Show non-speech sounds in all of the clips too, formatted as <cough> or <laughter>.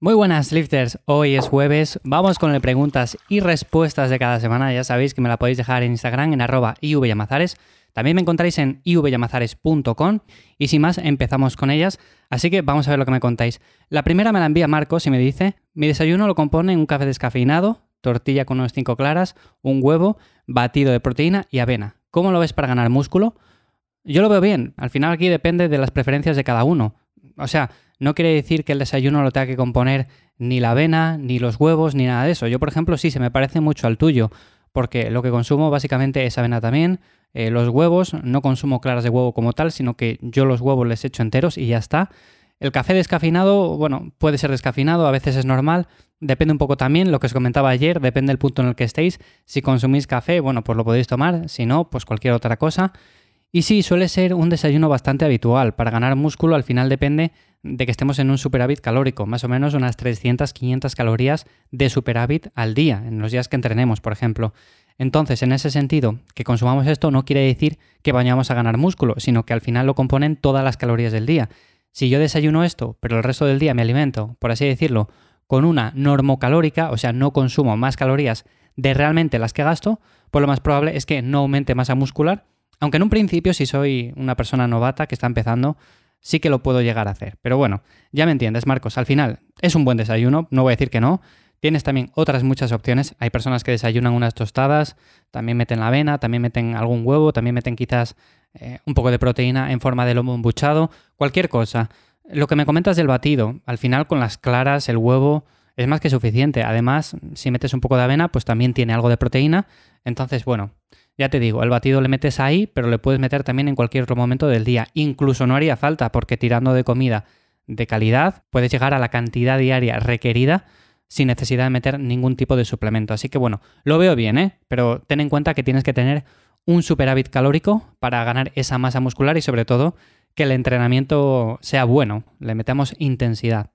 Muy buenas lifters, hoy es jueves, vamos con las preguntas y respuestas de cada semana, ya sabéis que me la podéis dejar en Instagram en arroba ivyamazares, también me encontráis en ivyamazares.com y sin más empezamos con ellas, así que vamos a ver lo que me contáis. La primera me la envía Marcos y me dice, mi desayuno lo compone un café descafeinado, tortilla con unos 5 claras, un huevo, batido de proteína y avena. ¿Cómo lo ves para ganar músculo? Yo lo veo bien, al final aquí depende de las preferencias de cada uno. O sea, no quiere decir que el desayuno lo tenga que componer ni la avena, ni los huevos, ni nada de eso. Yo, por ejemplo, sí, se me parece mucho al tuyo, porque lo que consumo básicamente es avena también. Eh, los huevos, no consumo claras de huevo como tal, sino que yo los huevos les echo enteros y ya está. El café descafeinado, bueno, puede ser descafeinado, a veces es normal. Depende un poco también, lo que os comentaba ayer, depende del punto en el que estéis. Si consumís café, bueno, pues lo podéis tomar, si no, pues cualquier otra cosa. Y sí, suele ser un desayuno bastante habitual. Para ganar músculo al final depende de que estemos en un superávit calórico, más o menos unas 300-500 calorías de superávit al día, en los días que entrenemos, por ejemplo. Entonces, en ese sentido, que consumamos esto no quiere decir que vayamos a ganar músculo, sino que al final lo componen todas las calorías del día. Si yo desayuno esto, pero el resto del día me alimento, por así decirlo, con una normocalórica, o sea, no consumo más calorías de realmente las que gasto, pues lo más probable es que no aumente masa muscular, aunque en un principio, si soy una persona novata que está empezando, sí que lo puedo llegar a hacer. Pero bueno, ya me entiendes, Marcos. Al final es un buen desayuno, no voy a decir que no. Tienes también otras muchas opciones. Hay personas que desayunan unas tostadas, también meten la avena, también meten algún huevo, también meten quizás eh, un poco de proteína en forma de lomo embuchado, cualquier cosa. Lo que me comentas del batido, al final con las claras, el huevo, es más que suficiente. Además, si metes un poco de avena, pues también tiene algo de proteína. Entonces, bueno, ya te digo, el batido le metes ahí, pero le puedes meter también en cualquier otro momento del día. Incluso no haría falta, porque tirando de comida de calidad, puedes llegar a la cantidad diaria requerida sin necesidad de meter ningún tipo de suplemento. Así que bueno, lo veo bien, ¿eh? Pero ten en cuenta que tienes que tener un superávit calórico para ganar esa masa muscular y sobre todo que el entrenamiento sea bueno, le metamos intensidad.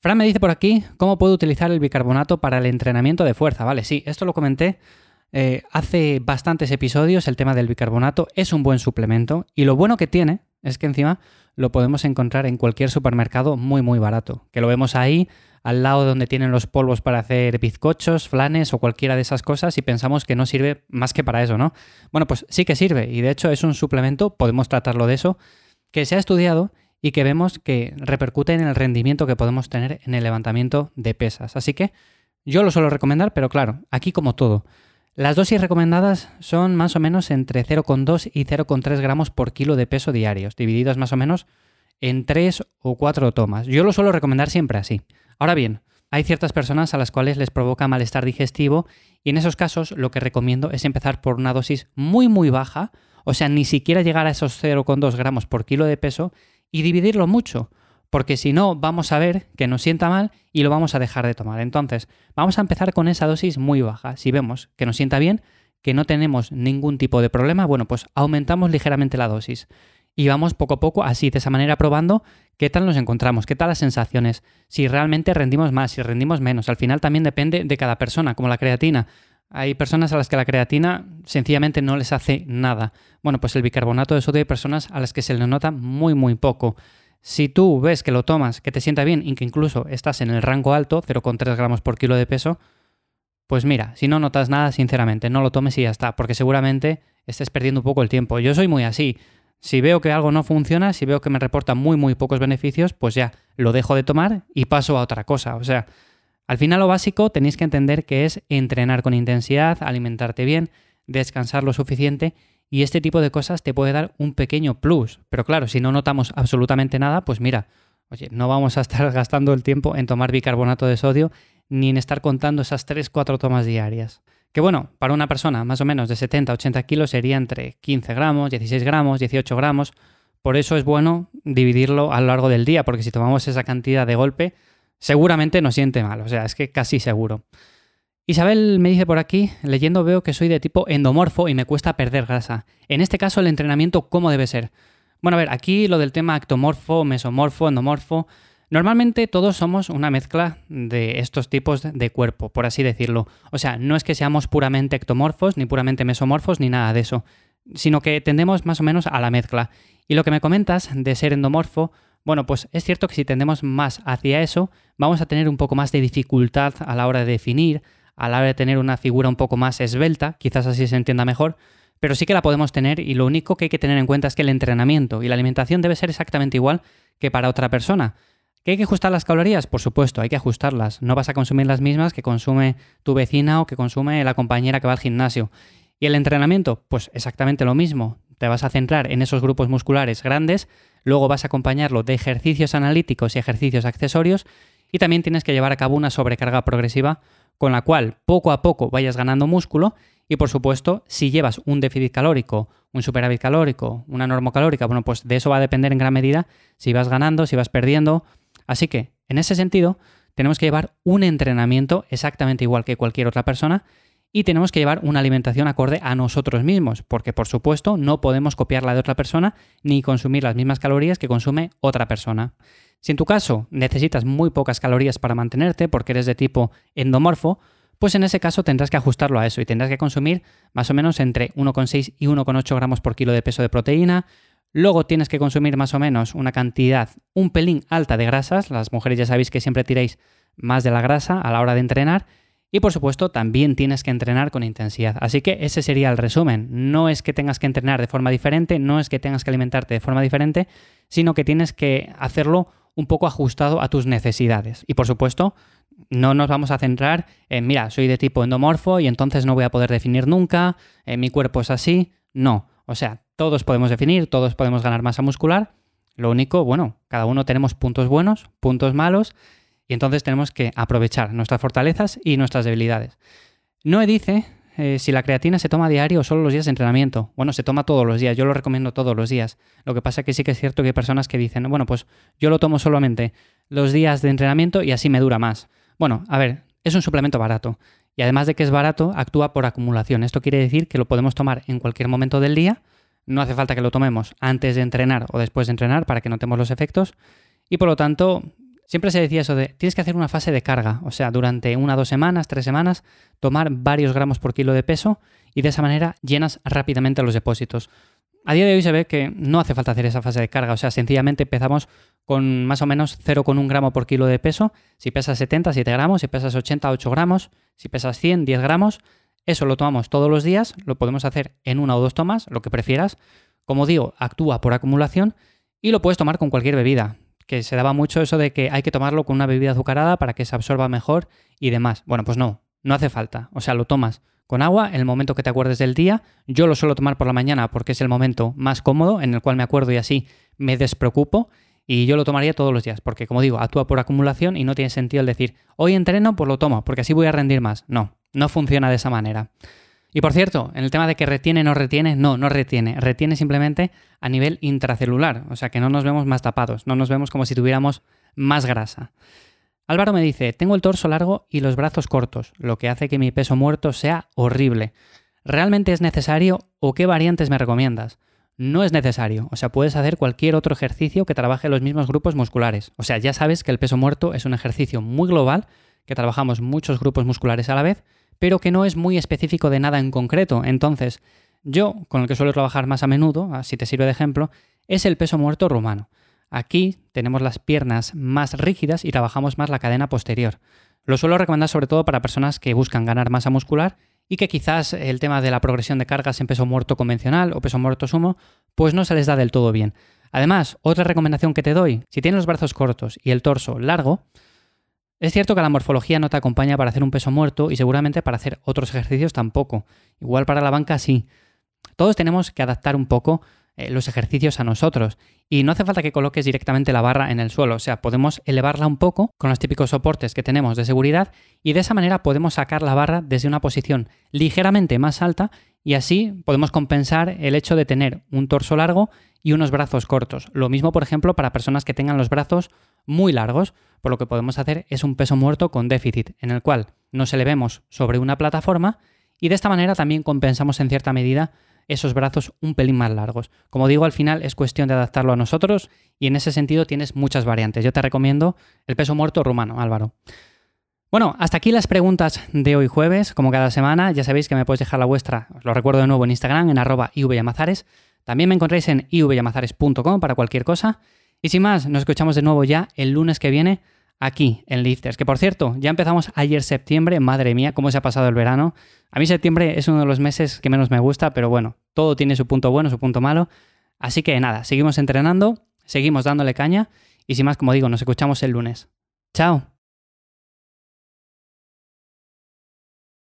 Fran me dice por aquí, ¿cómo puedo utilizar el bicarbonato para el entrenamiento de fuerza? Vale, sí, esto lo comenté eh, hace bastantes episodios el tema del bicarbonato es un buen suplemento y lo bueno que tiene es que encima lo podemos encontrar en cualquier supermercado muy muy barato, que lo vemos ahí al lado donde tienen los polvos para hacer bizcochos, flanes o cualquiera de esas cosas y pensamos que no sirve más que para eso, ¿no? Bueno, pues sí que sirve y de hecho es un suplemento, podemos tratarlo de eso, que se ha estudiado y que vemos que repercute en el rendimiento que podemos tener en el levantamiento de pesas. Así que yo lo suelo recomendar, pero claro, aquí como todo, las dosis recomendadas son más o menos entre 0,2 y 0,3 gramos por kilo de peso diarios, divididas más o menos en 3 o 4 tomas. Yo lo suelo recomendar siempre así. Ahora bien, hay ciertas personas a las cuales les provoca malestar digestivo y en esos casos lo que recomiendo es empezar por una dosis muy muy baja, o sea, ni siquiera llegar a esos 0,2 gramos por kilo de peso y dividirlo mucho porque si no vamos a ver que nos sienta mal y lo vamos a dejar de tomar. Entonces, vamos a empezar con esa dosis muy baja. Si vemos que nos sienta bien, que no tenemos ningún tipo de problema, bueno, pues aumentamos ligeramente la dosis. Y vamos poco a poco, así, de esa manera, probando qué tal nos encontramos, qué tal las sensaciones, si realmente rendimos más, si rendimos menos. Al final también depende de cada persona, como la creatina. Hay personas a las que la creatina sencillamente no les hace nada. Bueno, pues el bicarbonato de sodio hay personas a las que se le nota muy, muy poco. Si tú ves que lo tomas, que te sienta bien y que incluso estás en el rango alto, 0,3 gramos por kilo de peso, pues mira, si no notas nada, sinceramente, no lo tomes y ya está, porque seguramente estés perdiendo un poco el tiempo. Yo soy muy así. Si veo que algo no funciona, si veo que me reporta muy, muy pocos beneficios, pues ya lo dejo de tomar y paso a otra cosa. O sea, al final lo básico tenéis que entender que es entrenar con intensidad, alimentarte bien, descansar lo suficiente y este tipo de cosas te puede dar un pequeño plus. Pero claro, si no notamos absolutamente nada, pues mira, oye, no vamos a estar <laughs> gastando el tiempo en tomar bicarbonato de sodio ni en estar contando esas 3-4 tomas diarias. Que bueno, para una persona más o menos de 70-80 kilos sería entre 15 gramos, 16 gramos, 18 gramos. Por eso es bueno dividirlo a lo largo del día, porque si tomamos esa cantidad de golpe, seguramente nos siente mal. O sea, es que casi seguro. Isabel me dice por aquí, leyendo veo que soy de tipo endomorfo y me cuesta perder grasa. En este caso, el entrenamiento, ¿cómo debe ser? Bueno, a ver, aquí lo del tema ectomorfo, mesomorfo, endomorfo. Normalmente todos somos una mezcla de estos tipos de cuerpo, por así decirlo. O sea, no es que seamos puramente ectomorfos, ni puramente mesomorfos, ni nada de eso, sino que tendemos más o menos a la mezcla. Y lo que me comentas de ser endomorfo, Bueno, pues es cierto que si tendemos más hacia eso, vamos a tener un poco más de dificultad a la hora de definir, a la hora de tener una figura un poco más esbelta, quizás así se entienda mejor, pero sí que la podemos tener y lo único que hay que tener en cuenta es que el entrenamiento y la alimentación debe ser exactamente igual que para otra persona. ¿Que hay que ajustar las calorías? Por supuesto, hay que ajustarlas. No vas a consumir las mismas que consume tu vecina o que consume la compañera que va al gimnasio. ¿Y el entrenamiento? Pues exactamente lo mismo. Te vas a centrar en esos grupos musculares grandes, luego vas a acompañarlo de ejercicios analíticos y ejercicios accesorios y también tienes que llevar a cabo una sobrecarga progresiva con la cual poco a poco vayas ganando músculo y por supuesto, si llevas un déficit calórico, un superávit calórico, una normocalórica, bueno, pues de eso va a depender en gran medida si vas ganando, si vas perdiendo. Así que, en ese sentido, tenemos que llevar un entrenamiento exactamente igual que cualquier otra persona y tenemos que llevar una alimentación acorde a nosotros mismos, porque por supuesto no podemos copiar la de otra persona ni consumir las mismas calorías que consume otra persona. Si en tu caso necesitas muy pocas calorías para mantenerte porque eres de tipo endomorfo, pues en ese caso tendrás que ajustarlo a eso y tendrás que consumir más o menos entre 1,6 y 1,8 gramos por kilo de peso de proteína. Luego tienes que consumir más o menos una cantidad un pelín alta de grasas. Las mujeres ya sabéis que siempre tiréis más de la grasa a la hora de entrenar. Y por supuesto también tienes que entrenar con intensidad. Así que ese sería el resumen. No es que tengas que entrenar de forma diferente, no es que tengas que alimentarte de forma diferente, sino que tienes que hacerlo un poco ajustado a tus necesidades. Y por supuesto, no nos vamos a centrar en, mira, soy de tipo endomorfo y entonces no voy a poder definir nunca, eh, mi cuerpo es así. No, o sea, todos podemos definir, todos podemos ganar masa muscular. Lo único, bueno, cada uno tenemos puntos buenos, puntos malos, y entonces tenemos que aprovechar nuestras fortalezas y nuestras debilidades. No dice eh, si la creatina se toma diario o solo los días de entrenamiento. Bueno, se toma todos los días, yo lo recomiendo todos los días. Lo que pasa es que sí que es cierto que hay personas que dicen, bueno, pues yo lo tomo solamente los días de entrenamiento y así me dura más. Bueno, a ver, es un suplemento barato. Y además de que es barato, actúa por acumulación. Esto quiere decir que lo podemos tomar en cualquier momento del día. No hace falta que lo tomemos antes de entrenar o después de entrenar para que notemos los efectos. Y por lo tanto, siempre se decía eso de tienes que hacer una fase de carga. O sea, durante una, dos semanas, tres semanas, tomar varios gramos por kilo de peso y de esa manera llenas rápidamente los depósitos. A día de hoy se ve que no hace falta hacer esa fase de carga, o sea, sencillamente empezamos con más o menos 0,1 gramo por kilo de peso. Si pesas 70, 7 gramos, si pesas 80, 8 gramos, si pesas 100, 10 gramos. Eso lo tomamos todos los días, lo podemos hacer en una o dos tomas, lo que prefieras. Como digo, actúa por acumulación y lo puedes tomar con cualquier bebida, que se daba mucho eso de que hay que tomarlo con una bebida azucarada para que se absorba mejor y demás. Bueno, pues no, no hace falta. O sea, lo tomas con agua en el momento que te acuerdes del día. Yo lo suelo tomar por la mañana porque es el momento más cómodo en el cual me acuerdo y así me despreocupo. Y yo lo tomaría todos los días, porque como digo, actúa por acumulación y no tiene sentido el decir, hoy entreno, pues lo tomo, porque así voy a rendir más. No, no funciona de esa manera. Y por cierto, en el tema de que retiene no retiene, no, no retiene. Retiene simplemente a nivel intracelular, o sea que no nos vemos más tapados, no nos vemos como si tuviéramos más grasa. Álvaro me dice, tengo el torso largo y los brazos cortos, lo que hace que mi peso muerto sea horrible. ¿Realmente es necesario o qué variantes me recomiendas? no es necesario. O sea, puedes hacer cualquier otro ejercicio que trabaje los mismos grupos musculares. O sea, ya sabes que el peso muerto es un ejercicio muy global, que trabajamos muchos grupos musculares a la vez, pero que no es muy específico de nada en concreto. Entonces, yo, con el que suelo trabajar más a menudo, si te sirve de ejemplo, es el peso muerto rumano. Aquí tenemos las piernas más rígidas y trabajamos más la cadena posterior. Lo suelo recomendar sobre todo para personas que buscan ganar masa muscular y que quizás el tema de la progresión de cargas en peso muerto convencional o peso muerto sumo, pues no se les da del todo bien. Además, otra recomendación que te doy, si tienes los brazos cortos y el torso largo, es cierto que la morfología no te acompaña para hacer un peso muerto y seguramente para hacer otros ejercicios tampoco. Igual para la banca sí. Todos tenemos que adaptar un poco eh, los ejercicios a nosotros. Y no hace falta que coloques directamente la barra en el suelo, o sea, podemos elevarla un poco con los típicos soportes que tenemos de seguridad y de esa manera podemos sacar la barra desde una posición ligeramente más alta y así podemos compensar el hecho de tener un torso largo y unos brazos cortos. Lo mismo, por ejemplo, para personas que tengan los brazos muy largos, por lo que podemos hacer es un peso muerto con déficit, en el cual nos elevemos sobre una plataforma y de esta manera también compensamos en cierta medida esos brazos un pelín más largos. Como digo, al final es cuestión de adaptarlo a nosotros y en ese sentido tienes muchas variantes. Yo te recomiendo el peso muerto rumano, Álvaro. Bueno, hasta aquí las preguntas de hoy jueves. Como cada semana, ya sabéis que me podéis dejar la vuestra, os lo recuerdo de nuevo en Instagram, en arroba ivyamazares. También me encontráis en ivyamazares.com para cualquier cosa. Y sin más, nos escuchamos de nuevo ya el lunes que viene aquí en Lifters. Que por cierto, ya empezamos ayer septiembre, madre mía, cómo se ha pasado el verano. A mí septiembre es uno de los meses que menos me gusta, pero bueno, todo tiene su punto bueno, su punto malo. Así que nada, seguimos entrenando, seguimos dándole caña y sin más, como digo, nos escuchamos el lunes. Chao.